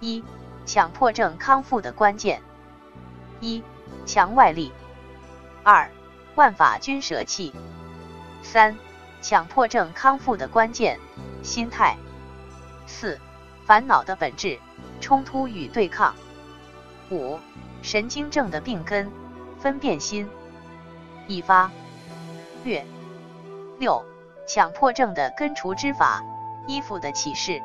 一、强迫症康复的关键：一、强外力；二、万法均舍弃；三、强迫症康复的关键：心态；四、烦恼的本质：冲突与对抗；五、神经症的病根：分辨心。一发略六。强迫症的根除之法：衣服的启示。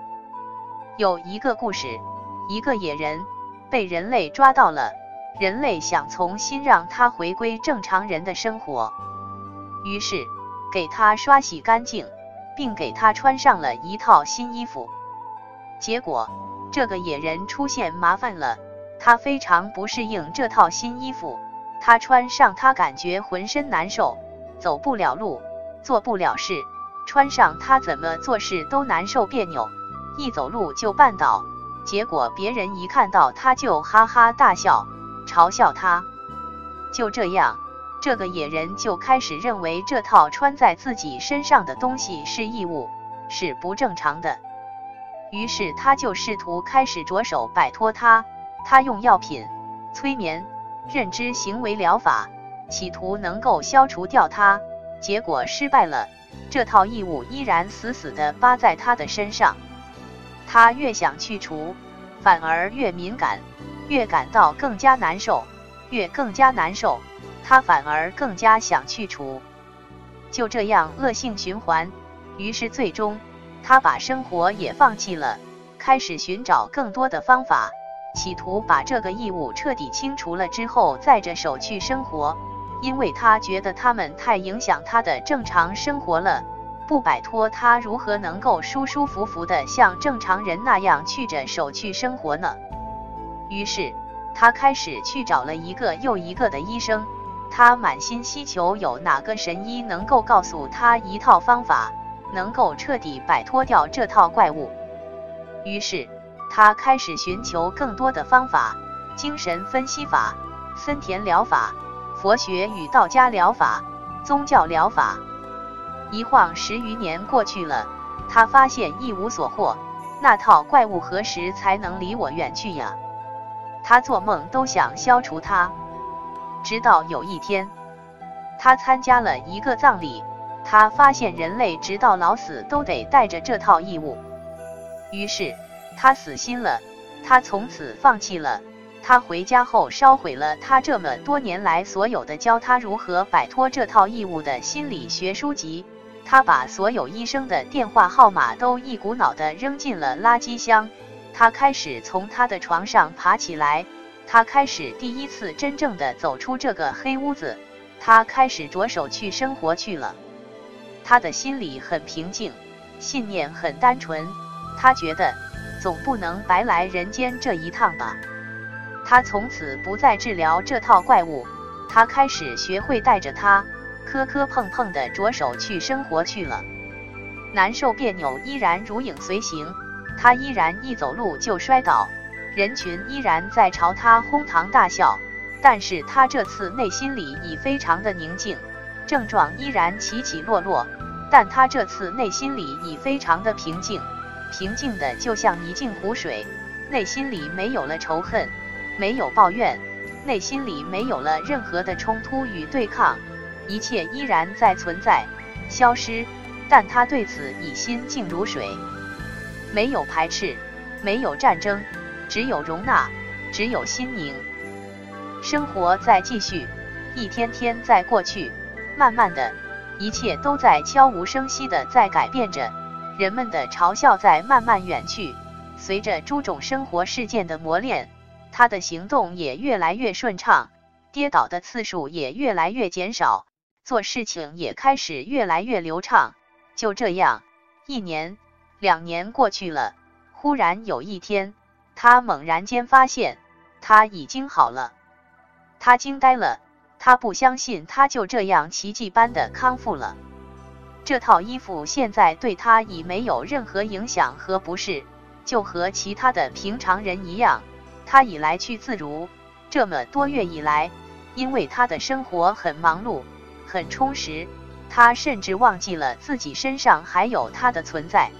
有一个故事，一个野人被人类抓到了，人类想重新让他回归正常人的生活，于是给他刷洗干净，并给他穿上了一套新衣服。结果，这个野人出现麻烦了，他非常不适应这套新衣服，他穿上他感觉浑身难受，走不了路，做不了事。穿上他怎么做事都难受别扭，一走路就绊倒，结果别人一看到他就哈哈大笑，嘲笑他。就这样，这个野人就开始认为这套穿在自己身上的东西是异物，是不正常的。于是他就试图开始着手摆脱它，他用药品、催眠、认知行为疗法，企图能够消除掉它，结果失败了。这套异物依然死死地扒在他的身上，他越想去除，反而越敏感，越感到更加难受，越更加难受，他反而更加想去除，就这样恶性循环。于是最终，他把生活也放弃了，开始寻找更多的方法，企图把这个异物彻底清除了之后再着手去生活。因为他觉得他们太影响他的正常生活了，不摆脱他如何能够舒舒服服的像正常人那样去着手去生活呢？于是他开始去找了一个又一个的医生，他满心希求有哪个神医能够告诉他一套方法，能够彻底摆脱掉这套怪物。于是他开始寻求更多的方法，精神分析法、森田疗法。佛学与道家疗法、宗教疗法，一晃十余年过去了，他发现一无所获。那套怪物何时才能离我远去呀？他做梦都想消除它。直到有一天，他参加了一个葬礼，他发现人类直到老死都得带着这套异物。于是他死心了，他从此放弃了。他回家后烧毁了他这么多年来所有的教他如何摆脱这套异物的心理学书籍，他把所有医生的电话号码都一股脑的扔进了垃圾箱。他开始从他的床上爬起来，他开始第一次真正的走出这个黑屋子，他开始着手去生活去了。他的心里很平静，信念很单纯，他觉得总不能白来人间这一趟吧。他从此不再治疗这套怪物，他开始学会带着它磕磕碰碰的着手去生活去了。难受别扭依然如影随形，他依然一走路就摔倒，人群依然在朝他哄堂大笑，但是他这次内心里已非常的宁静，症状依然起起落落，但他这次内心里已非常的平静，平静的就像一镜湖水，内心里没有了仇恨。没有抱怨，内心里没有了任何的冲突与对抗，一切依然在存在，消失，但他对此已心静如水，没有排斥，没有战争，只有容纳，只有心宁。生活在继续，一天天在过去，慢慢的，一切都在悄无声息的在改变着，人们的嘲笑在慢慢远去，随着诸种生活事件的磨练。他的行动也越来越顺畅，跌倒的次数也越来越减少，做事情也开始越来越流畅。就这样，一年、两年过去了，忽然有一天，他猛然间发现他已经好了。他惊呆了，他不相信他就这样奇迹般的康复了。这套衣服现在对他已没有任何影响和不适，就和其他的平常人一样。他已来去自如，这么多月以来，因为他的生活很忙碌，很充实，他甚至忘记了自己身上还有他的存在。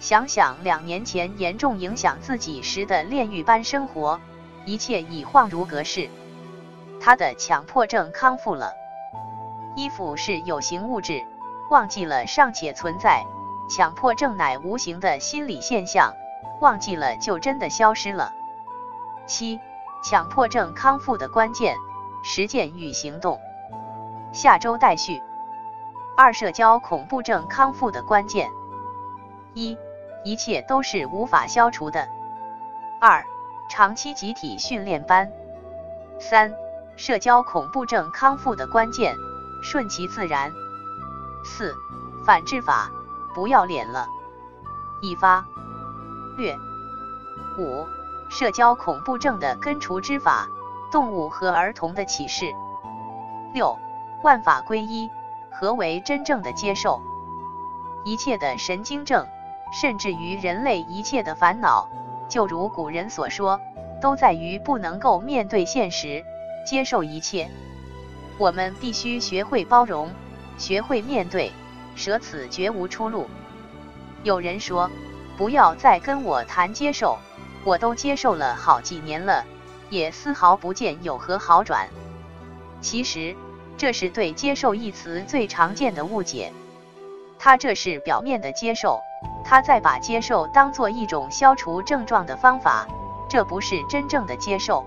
想想两年前严重影响自己时的炼狱般生活，一切已恍如隔世。他的强迫症康复了。衣服是有形物质，忘记了尚且存在；强迫症乃无形的心理现象，忘记了就真的消失了。七、强迫症康复的关键：实践与行动。下周待续。二、社交恐怖症康复的关键：一、一切都是无法消除的；二、长期集体训练班；三、社交恐怖症康复的关键：顺其自然；四、反制法，不要脸了，一发。略；五。社交恐怖症的根除之法，动物和儿童的启示。六，万法归一，何为真正的接受？一切的神经症，甚至于人类一切的烦恼，就如古人所说，都在于不能够面对现实，接受一切。我们必须学会包容，学会面对，舍此绝无出路。有人说，不要再跟我谈接受。我都接受了好几年了，也丝毫不见有何好转。其实，这是对“接受”一词最常见的误解。他这是表面的接受，他在把接受当做一种消除症状的方法，这不是真正的接受。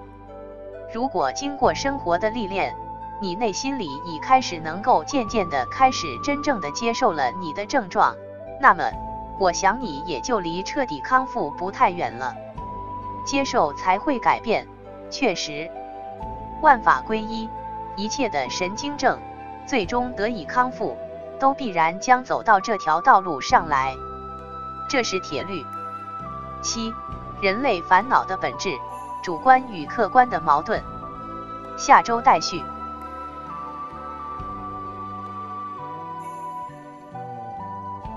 如果经过生活的历练，你内心里已开始能够渐渐的开始真正的接受了你的症状，那么，我想你也就离彻底康复不太远了。接受才会改变，确实，万法归一，一切的神经症最终得以康复，都必然将走到这条道路上来，这是铁律。七，人类烦恼的本质，主观与客观的矛盾。下周待续。